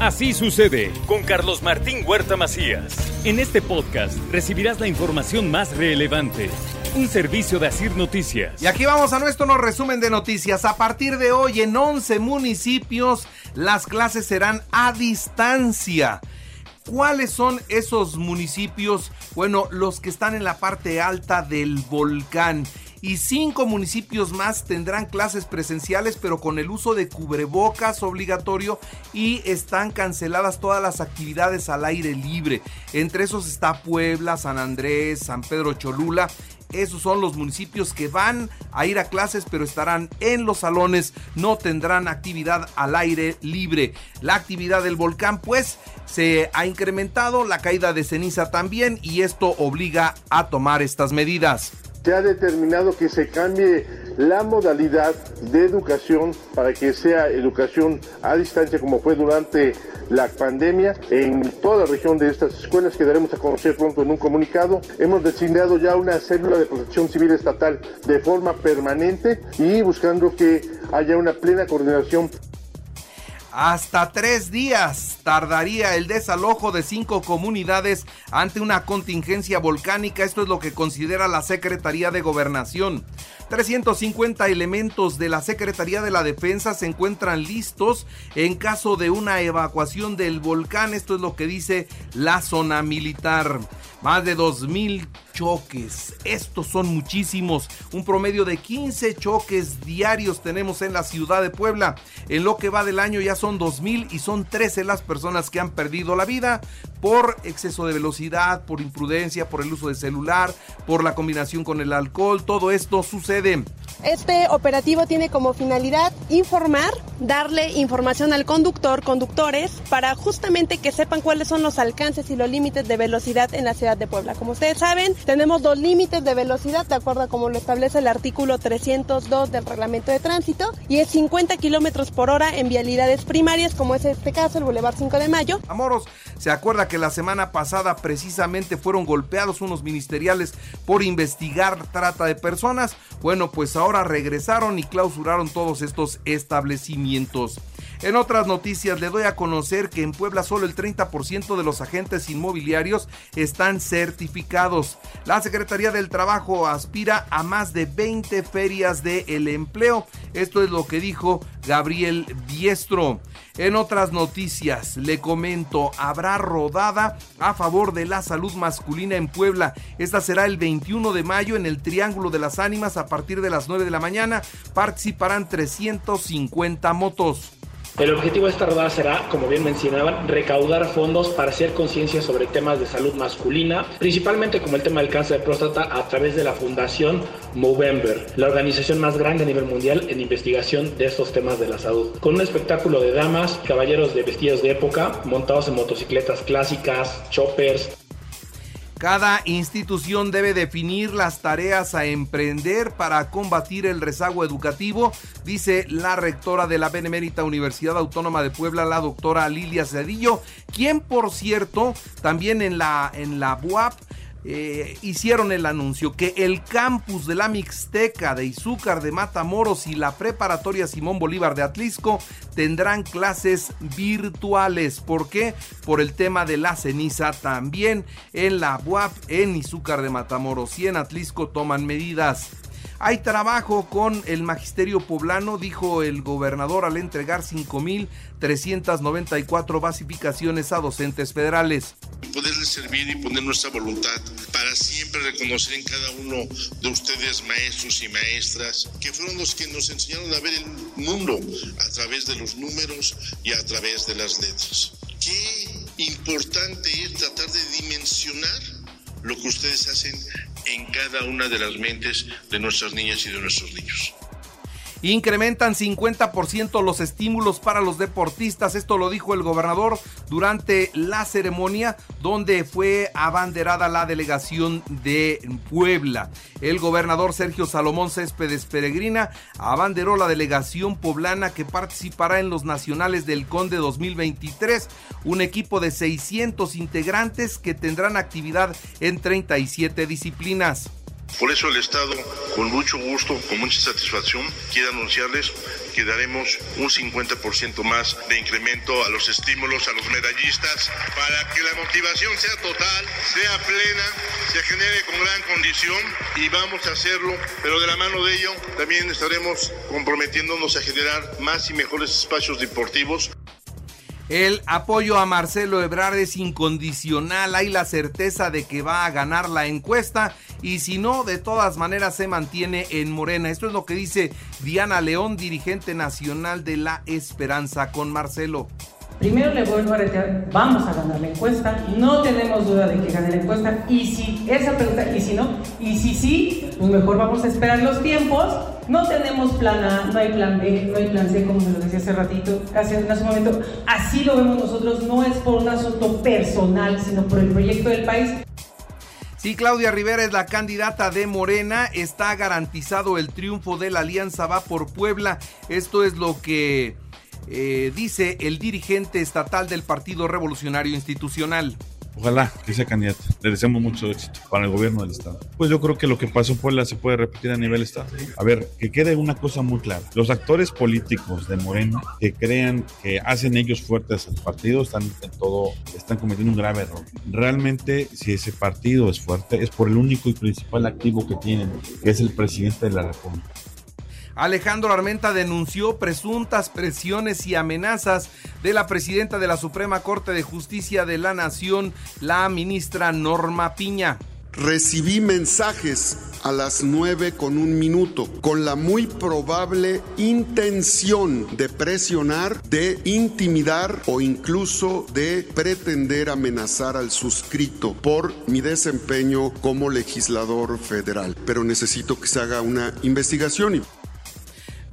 Así sucede con Carlos Martín Huerta Macías. En este podcast recibirás la información más relevante. Un servicio de Asir Noticias. Y aquí vamos a nuestro resumen de noticias. A partir de hoy en 11 municipios las clases serán a distancia. ¿Cuáles son esos municipios? Bueno, los que están en la parte alta del volcán y cinco municipios más tendrán clases presenciales pero con el uso de cubrebocas obligatorio y están canceladas todas las actividades al aire libre. Entre esos está Puebla, San Andrés, San Pedro Cholula esos son los municipios que van a ir a clases pero estarán en los salones, no tendrán actividad al aire libre. La actividad del volcán pues se ha incrementado, la caída de ceniza también y esto obliga a tomar estas medidas se ha determinado que se cambie la modalidad de educación para que sea educación a distancia como fue durante la pandemia en toda la región de estas escuelas que daremos a conocer pronto en un comunicado. Hemos designado ya una célula de protección civil estatal de forma permanente y buscando que haya una plena coordinación hasta tres días tardaría el desalojo de cinco comunidades ante una contingencia volcánica. Esto es lo que considera la Secretaría de Gobernación. 350 elementos de la Secretaría de la Defensa se encuentran listos en caso de una evacuación del volcán. Esto es lo que dice la zona militar. Más de 2.000 choques. Estos son muchísimos. Un promedio de 15 choques diarios tenemos en la ciudad de Puebla. En lo que va del año ya son 2.000 y son 13 las personas que han perdido la vida por exceso de velocidad, por imprudencia, por el uso de celular, por la combinación con el alcohol. Todo esto sucede. Este operativo tiene como finalidad informar, darle información al conductor, conductores, para justamente que sepan cuáles son los alcances y los límites de velocidad en la ciudad de Puebla. Como ustedes saben, tenemos dos límites de velocidad, de acuerdo a como lo establece el artículo 302 del reglamento de tránsito, y es 50 kilómetros por hora en vialidades primarias, como es este caso, el Boulevard 5 de Mayo. Amoros, ¿se acuerda que la semana pasada precisamente fueron golpeados unos ministeriales por investigar trata de personas? Bueno, pues ahora ahora regresaron y clausuraron todos estos establecimientos. En otras noticias le doy a conocer que en Puebla solo el 30% de los agentes inmobiliarios están certificados. La Secretaría del Trabajo aspira a más de 20 ferias de el empleo. Esto es lo que dijo Gabriel Diestro. En otras noticias, le comento, habrá rodada a favor de la salud masculina en Puebla. Esta será el 21 de mayo en el Triángulo de las Ánimas a partir de las 9 de la mañana. Participarán 350 motos. El objetivo de esta rodada será, como bien mencionaban, recaudar fondos para hacer conciencia sobre temas de salud masculina, principalmente como el tema del cáncer de próstata a través de la Fundación Movember, la organización más grande a nivel mundial en investigación de estos temas de la salud. Con un espectáculo de damas, caballeros de vestidos de época, montados en motocicletas clásicas, choppers, cada institución debe definir las tareas a emprender para combatir el rezago educativo, dice la rectora de la Benemérita Universidad Autónoma de Puebla, la doctora Lilia Cedillo, quien por cierto también en la, en la BUAP eh, hicieron el anuncio que el campus de la Mixteca de Izúcar de Matamoros y la preparatoria Simón Bolívar de Atlisco tendrán clases virtuales. ¿Por qué? Por el tema de la ceniza. También en la UAP, en Izúcar de Matamoros y en Atlisco toman medidas. Hay trabajo con el magisterio poblano, dijo el gobernador al entregar 5.394 basificaciones a docentes federales poderles servir y poner nuestra voluntad para siempre reconocer en cada uno de ustedes maestros y maestras que fueron los que nos enseñaron a ver el mundo a través de los números y a través de las letras. Qué importante es tratar de dimensionar lo que ustedes hacen en cada una de las mentes de nuestras niñas y de nuestros niños. Incrementan 50% los estímulos para los deportistas. Esto lo dijo el gobernador durante la ceremonia donde fue abanderada la delegación de Puebla. El gobernador Sergio Salomón Céspedes Peregrina abanderó la delegación poblana que participará en los nacionales del Conde 2023, un equipo de 600 integrantes que tendrán actividad en 37 disciplinas. Por eso el Estado, con mucho gusto, con mucha satisfacción, quiere anunciarles que daremos un 50% más de incremento a los estímulos a los medallistas para que la motivación sea total, sea plena, se genere con gran condición y vamos a hacerlo, pero de la mano de ello también estaremos comprometiéndonos a generar más y mejores espacios deportivos el apoyo a Marcelo Ebrard es incondicional, hay la certeza de que va a ganar la encuesta y si no, de todas maneras se mantiene en Morena. Esto es lo que dice Diana León, dirigente nacional de La Esperanza con Marcelo. Primero le vuelvo a retirar, vamos a ganar la encuesta, no tenemos duda de que gane la encuesta, y si esa pregunta, y si no, y si sí, pues mejor vamos a esperar los tiempos, no tenemos plan A, no hay plan B, no hay plan C, como se lo decía hace ratito, hace, hace un momento, así lo vemos nosotros, no es por un asunto personal, sino por el proyecto del país. Si Claudia Rivera es la candidata de Morena, está garantizado el triunfo de la Alianza Va por Puebla. Esto es lo que eh, dice el dirigente estatal del Partido Revolucionario Institucional. Ojalá que sea candidato. Le deseamos mucho éxito para el gobierno del Estado. Pues yo creo que lo que pasó en Puebla se puede repetir a nivel Estado. A ver, que quede una cosa muy clara. Los actores políticos de Morena que crean que hacen ellos fuertes al partido están en todo, están cometiendo un grave error. Realmente, si ese partido es fuerte, es por el único y principal activo que tienen, que es el presidente de la República. Alejandro Armenta denunció presuntas presiones y amenazas de la presidenta de la Suprema Corte de Justicia de la Nación, la ministra Norma Piña. Recibí mensajes a las nueve con un minuto con la muy probable intención de presionar, de intimidar o incluso de pretender amenazar al suscrito por mi desempeño como legislador federal. Pero necesito que se haga una investigación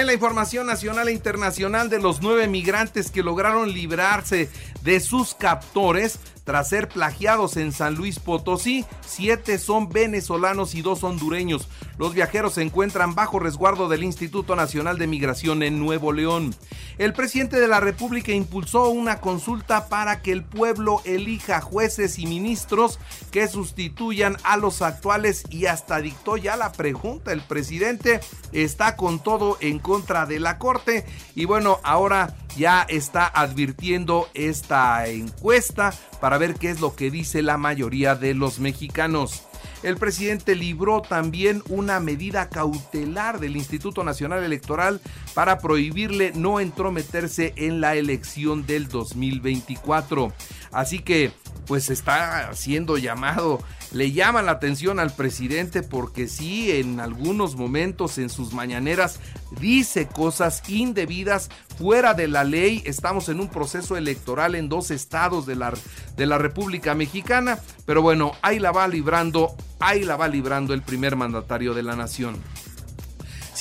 en la información nacional e internacional de los nueve migrantes que lograron librarse de sus captores, tras ser plagiados en San Luis Potosí, siete son venezolanos y dos hondureños. Los viajeros se encuentran bajo resguardo del Instituto Nacional de Migración en Nuevo León. El presidente de la República impulsó una consulta para que el pueblo elija jueces y ministros que sustituyan a los actuales y hasta dictó ya la pregunta. El presidente está con todo en contra de la Corte y bueno, ahora ya está advirtiendo esta encuesta para ver qué es lo que dice la mayoría de los mexicanos. El presidente libró también una medida cautelar del Instituto Nacional Electoral para prohibirle no entrometerse en la elección del 2024. Así que pues está siendo llamado, le llama la atención al presidente porque sí, en algunos momentos en sus mañaneras dice cosas indebidas fuera de la ley. Estamos en un proceso electoral en dos estados de la, de la República Mexicana, pero bueno, ahí la va librando, ahí la va librando el primer mandatario de la nación.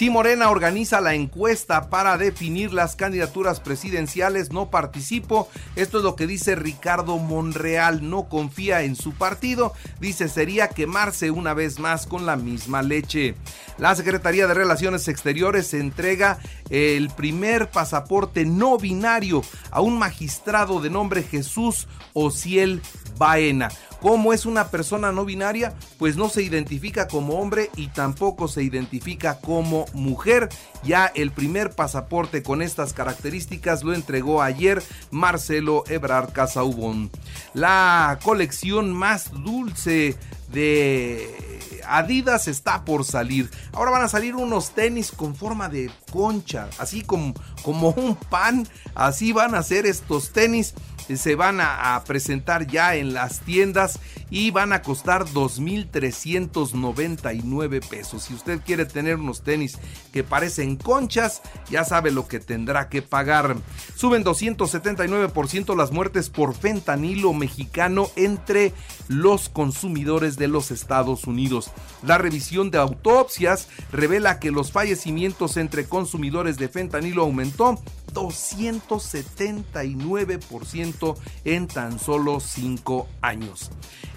Si Morena organiza la encuesta para definir las candidaturas presidenciales, no participo. Esto es lo que dice Ricardo Monreal. No confía en su partido. Dice sería quemarse una vez más con la misma leche. La Secretaría de Relaciones Exteriores entrega el primer pasaporte no binario a un magistrado de nombre Jesús Ociel Baena. ¿Cómo es una persona no binaria? Pues no se identifica como hombre y tampoco se identifica como mujer. Ya el primer pasaporte con estas características lo entregó ayer Marcelo Ebrard Casaubon. La colección más dulce de Adidas está por salir. Ahora van a salir unos tenis con forma de concha, así como, como un pan. Así van a ser estos tenis se van a, presentar ya en las tiendas y van a costar 2.399 pesos. Si usted quiere tener unos tenis que parecen conchas, ya sabe lo que tendrá que pagar. Suben 279% las muertes por fentanilo mexicano entre los consumidores de los Estados Unidos. La revisión de autopsias revela que los fallecimientos entre consumidores de fentanilo aumentó 279% en tan solo 5 años.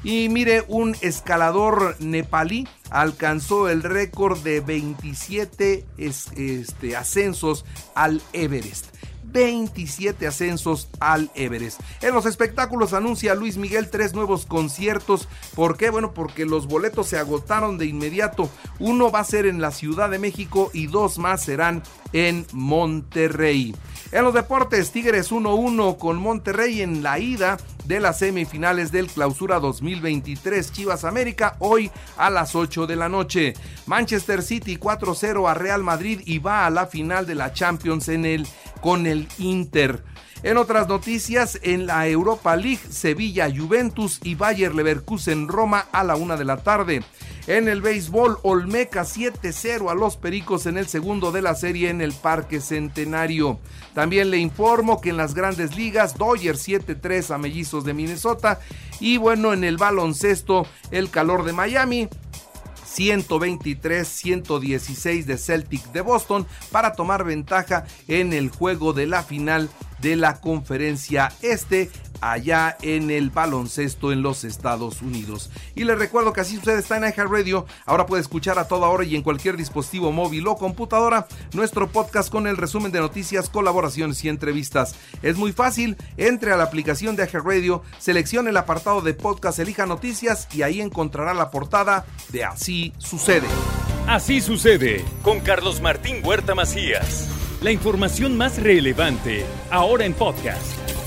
Y mire, un escalador nepalí alcanzó el récord de 27 este, ascensos al Everest. 27 ascensos al Everest. En los espectáculos anuncia Luis Miguel tres nuevos conciertos. ¿Por qué? Bueno, porque los boletos se agotaron de inmediato. Uno va a ser en la Ciudad de México y dos más serán en Monterrey. En los deportes, Tigres 1-1 con Monterrey en la ida de las semifinales del Clausura 2023 Chivas América hoy a las 8 de la noche. Manchester City 4-0 a Real Madrid y va a la final de la Champions en el con el Inter. En otras noticias, en la Europa League, Sevilla, Juventus y Bayer Leverkusen Roma a la una de la tarde. En el béisbol, Olmeca 7-0 a los Pericos en el segundo de la serie en el Parque Centenario. También le informo que en las grandes ligas, Dodgers 7-3 a Mellizos de Minnesota. Y bueno, en el baloncesto, el calor de Miami 123-116 de Celtic de Boston para tomar ventaja en el juego de la final de la conferencia este allá en el baloncesto en los Estados Unidos. Y les recuerdo que así usted está en Radio, ahora puede escuchar a toda hora y en cualquier dispositivo móvil o computadora nuestro podcast con el resumen de noticias, colaboraciones y entrevistas. Es muy fácil, entre a la aplicación de Radio, seleccione el apartado de podcast, elija noticias y ahí encontrará la portada de Así sucede. Así sucede con Carlos Martín Huerta Macías. La información más relevante ahora en podcast.